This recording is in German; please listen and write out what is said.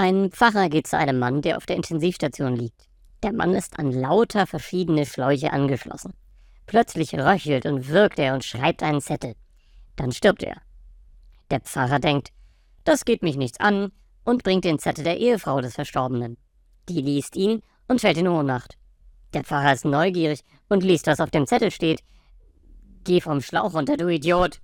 Ein Pfarrer geht zu einem Mann, der auf der Intensivstation liegt. Der Mann ist an lauter verschiedene Schläuche angeschlossen. Plötzlich röchelt und wirkt er und schreibt einen Zettel. Dann stirbt er. Der Pfarrer denkt, das geht mich nichts an und bringt den Zettel der Ehefrau des Verstorbenen. Die liest ihn und fällt in Ohnmacht. Der Pfarrer ist neugierig und liest, was auf dem Zettel steht. Geh vom Schlauch runter, du Idiot!